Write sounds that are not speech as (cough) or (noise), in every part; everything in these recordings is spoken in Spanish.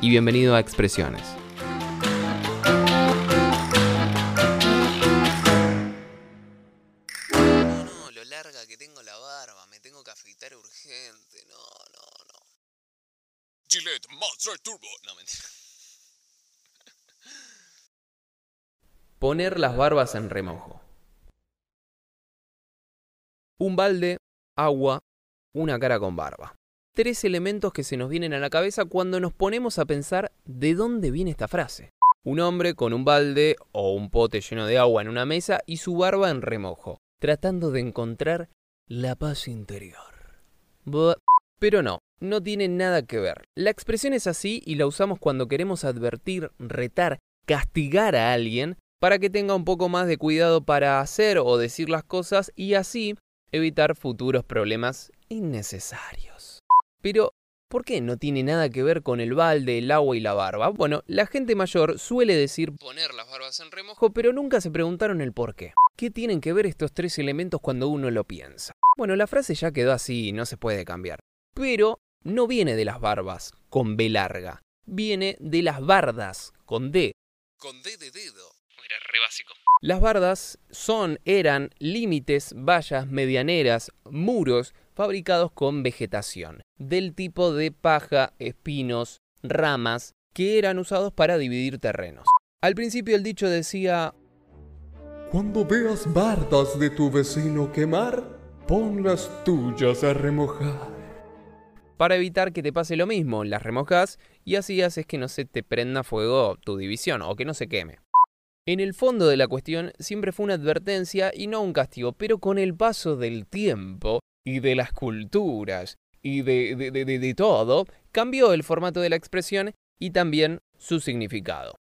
y bienvenido a Expresiones. No, no, lo larga que tengo la barba, me tengo que afeitar urgente. No, no, no. Gillette Master Turbo. No, mentira. Poner las barbas en remojo. Un balde, agua, una cara con barba. Tres elementos que se nos vienen a la cabeza cuando nos ponemos a pensar de dónde viene esta frase. Un hombre con un balde o un pote lleno de agua en una mesa y su barba en remojo, tratando de encontrar la paz interior. Pero no, no tiene nada que ver. La expresión es así y la usamos cuando queremos advertir, retar, castigar a alguien para que tenga un poco más de cuidado para hacer o decir las cosas y así evitar futuros problemas innecesarios. Pero, ¿por qué no tiene nada que ver con el balde, el agua y la barba? Bueno, la gente mayor suele decir Poner las barbas en remojo. ojo, pero nunca se preguntaron el por qué. ¿Qué tienen que ver estos tres elementos cuando uno lo piensa? Bueno, la frase ya quedó así, no se puede cambiar. Pero no viene de las barbas, con B larga. Viene de las bardas, con D. Con D de dedo. Era re básico. Las bardas son, eran límites, vallas medianeras, muros fabricados con vegetación, del tipo de paja, espinos, ramas, que eran usados para dividir terrenos. Al principio el dicho decía, Cuando veas bardas de tu vecino quemar, pon las tuyas a remojar. para evitar que te pase lo mismo, las remojas y así haces que no se te prenda fuego tu división o que no se queme. En el fondo de la cuestión siempre fue una advertencia y no un castigo, pero con el paso del tiempo y de las culturas y de, de, de- todo, cambió el formato de la expresión y también su significado.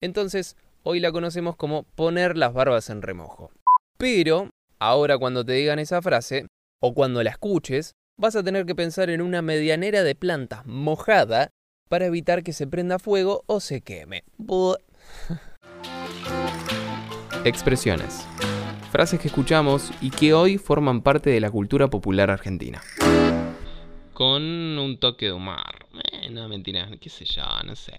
Entonces, hoy la conocemos como poner las barbas en remojo. Pero, ahora cuando te digan esa frase, o cuando la escuches, vas a tener que pensar en una medianera de plantas mojada para evitar que se prenda fuego o se queme. (laughs) Expresiones. Frases que escuchamos y que hoy forman parte de la cultura popular argentina. Con un toque de humor. Eh, no, mentira, qué sé yo, no sé.